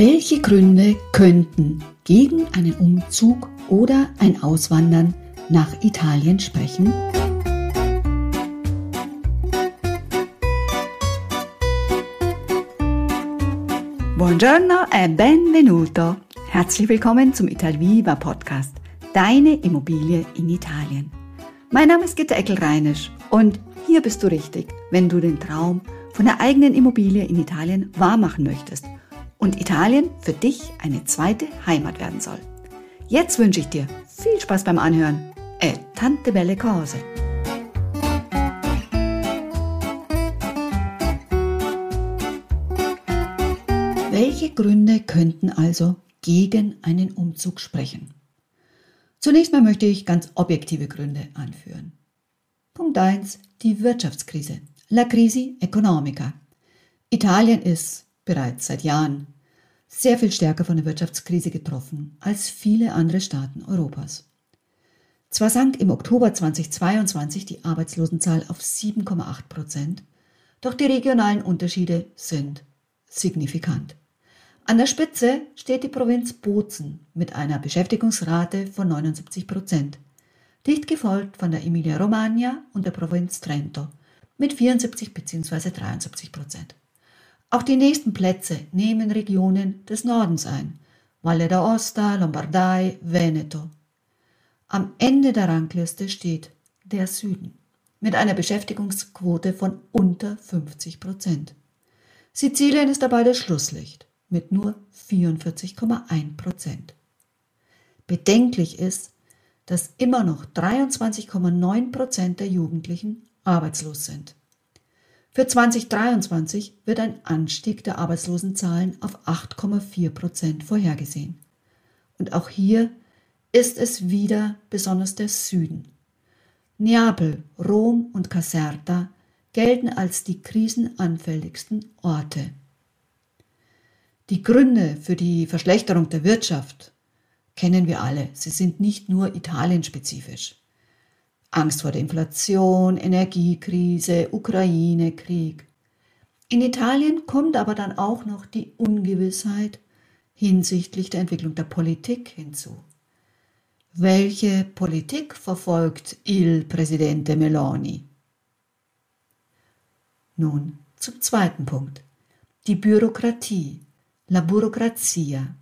Welche Gründe könnten gegen einen Umzug oder ein Auswandern nach Italien sprechen? Buongiorno e benvenuto. Herzlich willkommen zum Italviva Podcast, deine Immobilie in Italien. Mein Name ist Gitta Eckel-Reinisch und hier bist du richtig, wenn du den Traum von der eigenen Immobilie in Italien wahrmachen möchtest – und Italien für dich eine zweite Heimat werden soll. Jetzt wünsche ich dir viel Spaß beim Anhören. E tante belle cose. Welche Gründe könnten also gegen einen Umzug sprechen? Zunächst mal möchte ich ganz objektive Gründe anführen. Punkt 1. Die Wirtschaftskrise. La crisi economica. Italien ist bereits seit Jahren sehr viel stärker von der Wirtschaftskrise getroffen als viele andere Staaten Europas. Zwar sank im Oktober 2022 die Arbeitslosenzahl auf 7,8 Prozent, doch die regionalen Unterschiede sind signifikant. An der Spitze steht die Provinz Bozen mit einer Beschäftigungsrate von 79 Prozent, dicht gefolgt von der Emilia-Romagna und der Provinz Trento mit 74 bzw. 73 Prozent. Auch die nächsten Plätze nehmen Regionen des Nordens ein. Valle d'Aosta, Lombardei, Veneto. Am Ende der Rangliste steht der Süden mit einer Beschäftigungsquote von unter 50 Prozent. Sizilien ist dabei das Schlusslicht mit nur 44,1 Prozent. Bedenklich ist, dass immer noch 23,9 Prozent der Jugendlichen arbeitslos sind. Für 2023 wird ein Anstieg der Arbeitslosenzahlen auf 8,4 Prozent vorhergesehen. Und auch hier ist es wieder besonders der Süden. Neapel, Rom und Caserta gelten als die krisenanfälligsten Orte. Die Gründe für die Verschlechterung der Wirtschaft kennen wir alle. Sie sind nicht nur italienspezifisch. Angst vor der Inflation, Energiekrise, Ukraine-Krieg. In Italien kommt aber dann auch noch die Ungewissheit hinsichtlich der Entwicklung der Politik hinzu. Welche Politik verfolgt il Presidente Meloni? Nun zum zweiten Punkt. Die Bürokratie, la Burocrazia.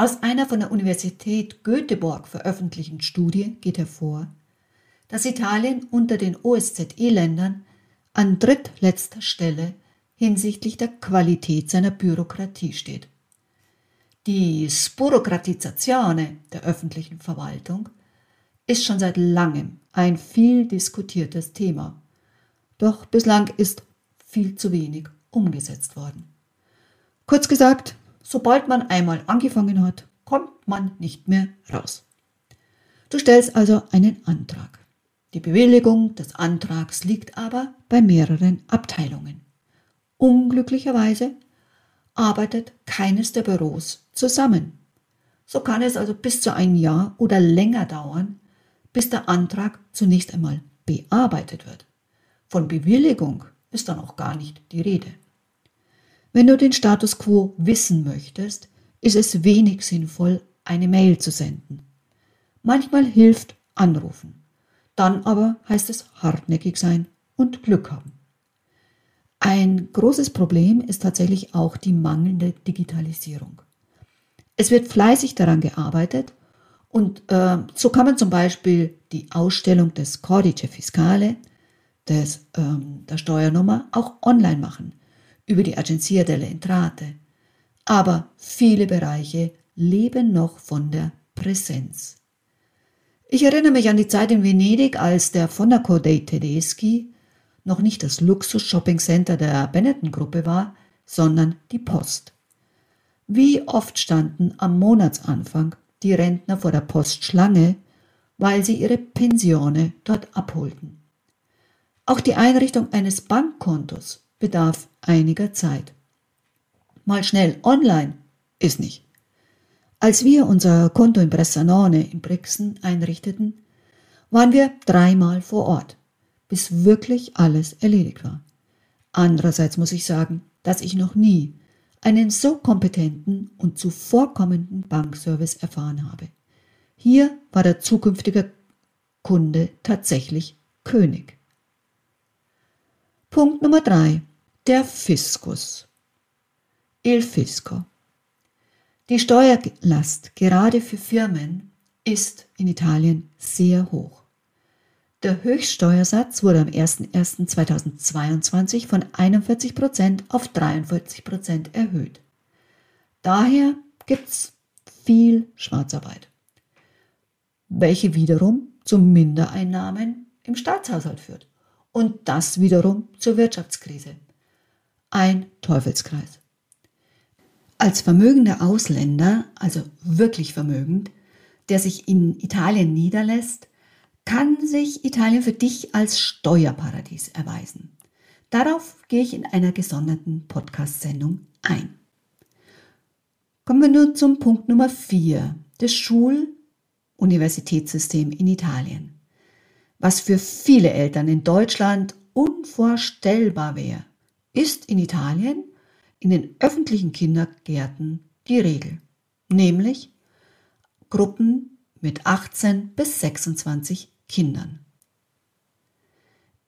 Aus einer von der Universität Göteborg veröffentlichten Studie geht hervor, dass Italien unter den OSZE-Ländern an drittletzter Stelle hinsichtlich der Qualität seiner Bürokratie steht. Die Sburocratizzazione der öffentlichen Verwaltung ist schon seit langem ein viel diskutiertes Thema. Doch bislang ist viel zu wenig umgesetzt worden. Kurz gesagt, Sobald man einmal angefangen hat, kommt man nicht mehr raus. Du stellst also einen Antrag. Die Bewilligung des Antrags liegt aber bei mehreren Abteilungen. Unglücklicherweise arbeitet keines der Büros zusammen. So kann es also bis zu ein Jahr oder länger dauern, bis der Antrag zunächst einmal bearbeitet wird. Von Bewilligung ist dann auch gar nicht die Rede. Wenn du den Status quo wissen möchtest, ist es wenig sinnvoll, eine Mail zu senden. Manchmal hilft Anrufen. Dann aber heißt es hartnäckig sein und Glück haben. Ein großes Problem ist tatsächlich auch die mangelnde Digitalisierung. Es wird fleißig daran gearbeitet und äh, so kann man zum Beispiel die Ausstellung des Codice Fiscale, des, ähm, der Steuernummer, auch online machen über die Agenzia delle Entrate. Aber viele Bereiche leben noch von der Präsenz. Ich erinnere mich an die Zeit in Venedig, als der Fonaco dei Tedeschi noch nicht das Luxus-Shopping-Center der Benetton-Gruppe war, sondern die Post. Wie oft standen am Monatsanfang die Rentner vor der Postschlange, weil sie ihre Pensione dort abholten. Auch die Einrichtung eines Bankkontos bedarf einiger Zeit. Mal schnell online ist nicht. Als wir unser Konto in Bressanone in Brixen einrichteten, waren wir dreimal vor Ort, bis wirklich alles erledigt war. Andererseits muss ich sagen, dass ich noch nie einen so kompetenten und zuvorkommenden Bankservice erfahren habe. Hier war der zukünftige Kunde tatsächlich König. Punkt Nummer drei: Der Fiskus. Il Fisco. Die Steuerlast gerade für Firmen ist in Italien sehr hoch. Der Höchststeuersatz wurde am 01.01.2022 von 41% auf 43% erhöht. Daher gibt es viel Schwarzarbeit, welche wiederum zu Mindereinnahmen im Staatshaushalt führt und das wiederum zur Wirtschaftskrise. Ein Teufelskreis. Als vermögender Ausländer, also wirklich vermögend, der sich in Italien niederlässt, kann sich Italien für dich als Steuerparadies erweisen. Darauf gehe ich in einer gesonderten Podcast-Sendung ein. Kommen wir nun zum Punkt Nummer 4, das Schul-Universitätssystem in Italien. Was für viele Eltern in Deutschland unvorstellbar wäre, ist in Italien in den öffentlichen Kindergärten die Regel, nämlich Gruppen mit 18 bis 26 Kindern.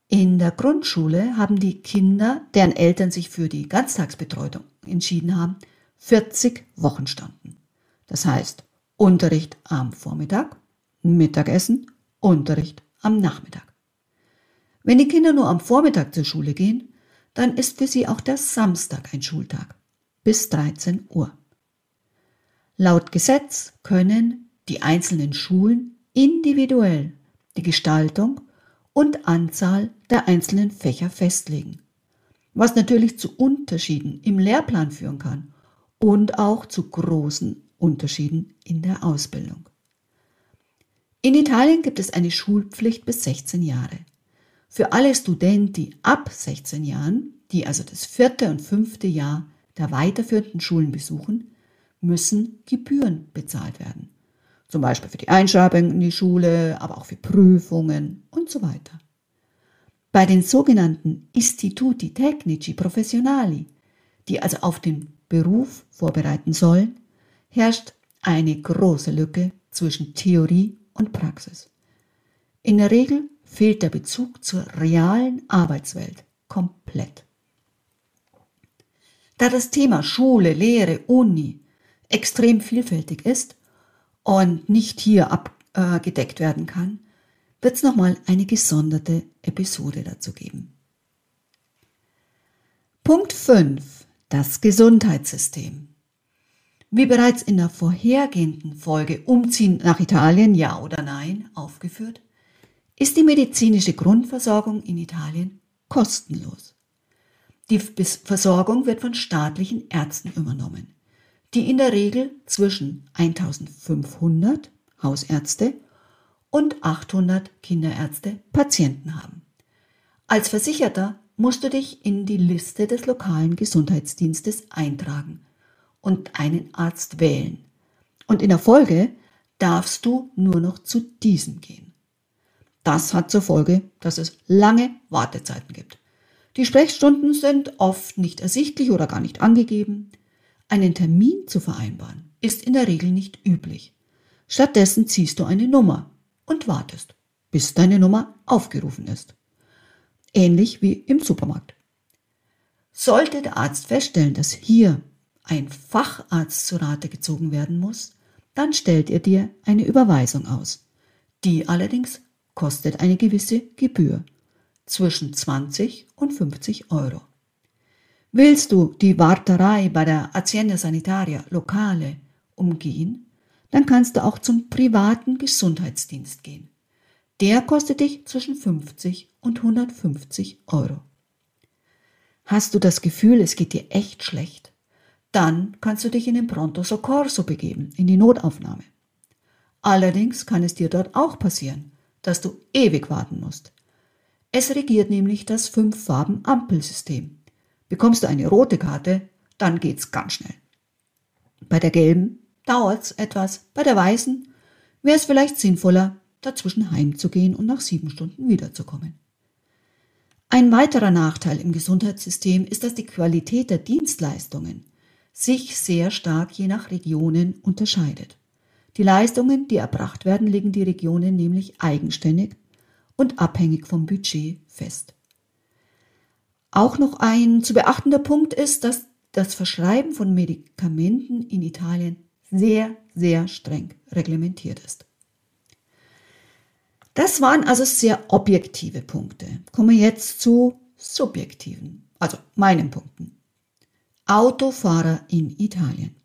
In der Grundschule haben die Kinder, deren Eltern sich für die Ganztagsbetreuung entschieden haben, 40 Wochenstunden. Das heißt Unterricht am Vormittag, Mittagessen, Unterricht am Nachmittag. Wenn die Kinder nur am Vormittag zur Schule gehen, dann ist für sie auch der Samstag ein Schultag bis 13 Uhr. Laut Gesetz können die einzelnen Schulen individuell die Gestaltung und Anzahl der einzelnen Fächer festlegen, was natürlich zu Unterschieden im Lehrplan führen kann und auch zu großen Unterschieden in der Ausbildung. In Italien gibt es eine Schulpflicht bis 16 Jahre. Für alle Studenten ab 16 Jahren, die also das vierte und fünfte Jahr der weiterführenden Schulen besuchen, müssen Gebühren bezahlt werden. Zum Beispiel für die Einschreibung in die Schule, aber auch für Prüfungen und so weiter. Bei den sogenannten Istituti Tecnici Professionali, die also auf den Beruf vorbereiten sollen, herrscht eine große Lücke zwischen Theorie und Praxis. In der Regel fehlt der Bezug zur realen Arbeitswelt komplett. Da das Thema Schule, Lehre, Uni extrem vielfältig ist und nicht hier abgedeckt werden kann, wird es nochmal eine gesonderte Episode dazu geben. Punkt 5. Das Gesundheitssystem. Wie bereits in der vorhergehenden Folge Umziehen nach Italien, ja oder nein, aufgeführt, ist die medizinische Grundversorgung in Italien kostenlos. Die Versorgung wird von staatlichen Ärzten übernommen, die in der Regel zwischen 1500 Hausärzte und 800 Kinderärzte Patienten haben. Als Versicherter musst du dich in die Liste des lokalen Gesundheitsdienstes eintragen und einen Arzt wählen. Und in der Folge darfst du nur noch zu diesem gehen. Das hat zur Folge, dass es lange Wartezeiten gibt. Die Sprechstunden sind oft nicht ersichtlich oder gar nicht angegeben. Einen Termin zu vereinbaren ist in der Regel nicht üblich. Stattdessen ziehst du eine Nummer und wartest, bis deine Nummer aufgerufen ist. Ähnlich wie im Supermarkt. Sollte der Arzt feststellen, dass hier ein Facharzt zu Rate gezogen werden muss, dann stellt er dir eine Überweisung aus, die allerdings kostet eine gewisse Gebühr zwischen 20 und 50 Euro. Willst du die Warterei bei der Azienda Sanitaria Lokale umgehen, dann kannst du auch zum privaten Gesundheitsdienst gehen. Der kostet dich zwischen 50 und 150 Euro. Hast du das Gefühl, es geht dir echt schlecht? Dann kannst du dich in den Pronto Soccorso begeben, in die Notaufnahme. Allerdings kann es dir dort auch passieren, dass du ewig warten musst. Es regiert nämlich das Fünf-Farben-Ampelsystem. Bekommst du eine rote Karte, dann geht's ganz schnell. Bei der gelben dauert's etwas, bei der weißen wäre es vielleicht sinnvoller, dazwischen heimzugehen und nach sieben Stunden wiederzukommen. Ein weiterer Nachteil im Gesundheitssystem ist, dass die Qualität der Dienstleistungen sich sehr stark je nach Regionen unterscheidet. Die Leistungen, die erbracht werden, legen die Regionen nämlich eigenständig und abhängig vom Budget fest. Auch noch ein zu beachtender Punkt ist, dass das Verschreiben von Medikamenten in Italien sehr, sehr streng reglementiert ist. Das waren also sehr objektive Punkte. Kommen wir jetzt zu subjektiven, also meinen Punkten. Autofahrer in Italien.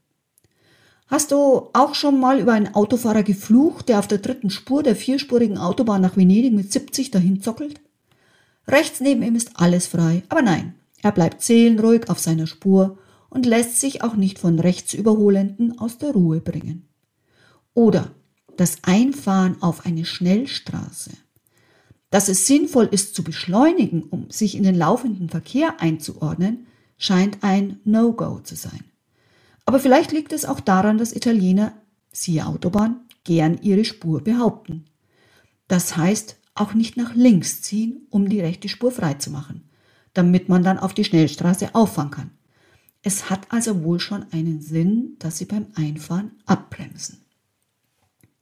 Hast du auch schon mal über einen Autofahrer geflucht, der auf der dritten Spur der vierspurigen Autobahn nach Venedig mit 70 dahin zockelt? Rechts neben ihm ist alles frei, aber nein, er bleibt seelenruhig auf seiner Spur und lässt sich auch nicht von Rechtsüberholenden aus der Ruhe bringen. Oder das Einfahren auf eine Schnellstraße. Dass es sinnvoll ist zu beschleunigen, um sich in den laufenden Verkehr einzuordnen, scheint ein No-Go zu sein. Aber vielleicht liegt es auch daran, dass Italiener, siehe Autobahn, gern ihre Spur behaupten. Das heißt, auch nicht nach links ziehen, um die rechte Spur freizumachen, damit man dann auf die Schnellstraße auffahren kann. Es hat also wohl schon einen Sinn, dass sie beim Einfahren abbremsen.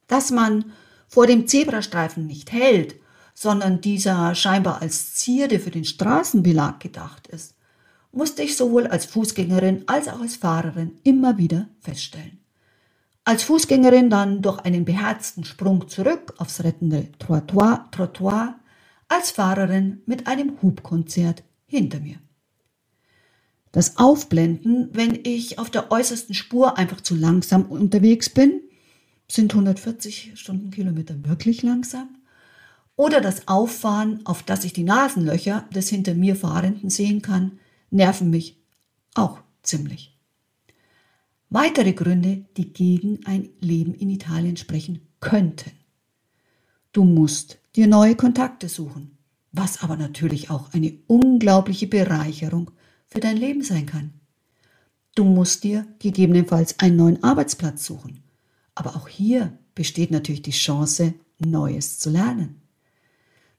Dass man vor dem Zebrastreifen nicht hält, sondern dieser scheinbar als Zierde für den Straßenbelag gedacht ist, musste ich sowohl als Fußgängerin als auch als Fahrerin immer wieder feststellen. Als Fußgängerin dann durch einen beherzten Sprung zurück aufs rettende Trottoir, Trottoir als Fahrerin mit einem Hubkonzert hinter mir. Das Aufblenden, wenn ich auf der äußersten Spur einfach zu langsam unterwegs bin, sind 140 Stundenkilometer wirklich langsam? Oder das Auffahren, auf das ich die Nasenlöcher des hinter mir Fahrenden sehen kann, nerven mich auch ziemlich. Weitere Gründe, die gegen ein Leben in Italien sprechen könnten. Du musst dir neue Kontakte suchen, was aber natürlich auch eine unglaubliche Bereicherung für dein Leben sein kann. Du musst dir gegebenenfalls einen neuen Arbeitsplatz suchen. Aber auch hier besteht natürlich die Chance, Neues zu lernen.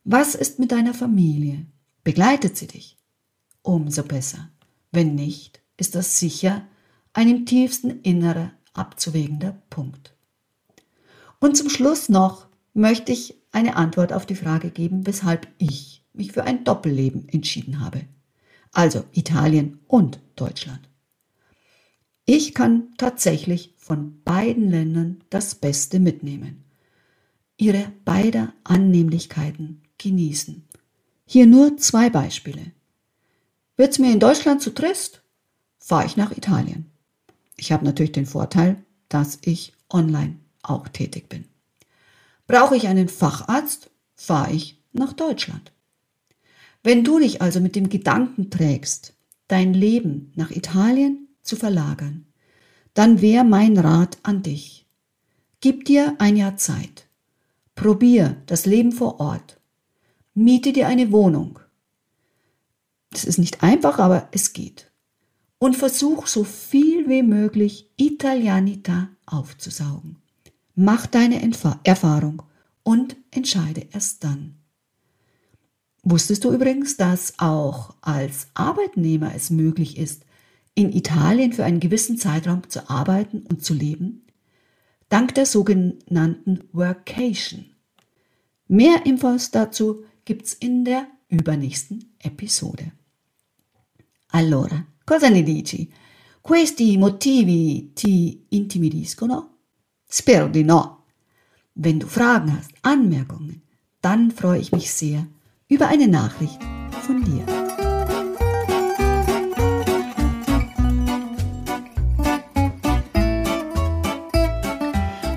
Was ist mit deiner Familie? Begleitet sie dich? Umso besser. Wenn nicht, ist das sicher ein im tiefsten Innere abzuwägender Punkt. Und zum Schluss noch möchte ich eine Antwort auf die Frage geben, weshalb ich mich für ein Doppelleben entschieden habe. Also Italien und Deutschland. Ich kann tatsächlich von beiden Ländern das Beste mitnehmen. Ihre beider Annehmlichkeiten genießen. Hier nur zwei Beispiele. Wird's mir in Deutschland zu trist, fahre ich nach Italien. Ich habe natürlich den Vorteil, dass ich online auch tätig bin. Brauche ich einen Facharzt, fahre ich nach Deutschland. Wenn du dich also mit dem Gedanken trägst, dein Leben nach Italien zu verlagern, dann wäre mein Rat an dich. Gib dir ein Jahr Zeit. Probier das Leben vor Ort. Miete dir eine Wohnung. Es ist nicht einfach, aber es geht und versuch so viel wie möglich Italianita aufzusaugen. Mach deine Entfa Erfahrung und entscheide erst dann. Wusstest du übrigens, dass auch als Arbeitnehmer es möglich ist, in Italien für einen gewissen Zeitraum zu arbeiten und zu leben? Dank der sogenannten Workation. Mehr Infos dazu gibt's in der übernächsten Episode. Allora, Cosa ne dici? Questi motivi ti intimidiscono? Spero di no. Wenn du Fragen hast, Anmerkungen, dann freue ich mich sehr über eine Nachricht von dir.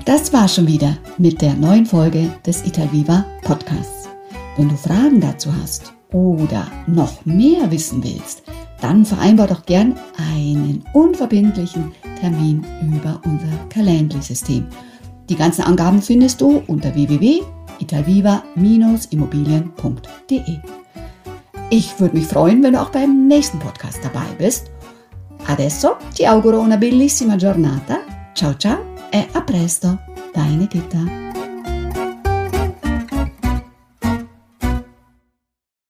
Das war schon wieder mit der neuen Folge des Italviva Podcasts. Wenn du Fragen dazu hast oder noch mehr wissen willst, dann vereinbar doch gern einen unverbindlichen Termin über unser Calendly-System. Die ganzen Angaben findest du unter www.italviva-immobilien.de. Ich würde mich freuen, wenn du auch beim nächsten Podcast dabei bist. Adesso ti auguro una bellissima giornata. Ciao ciao e a presto. Deine Gitta.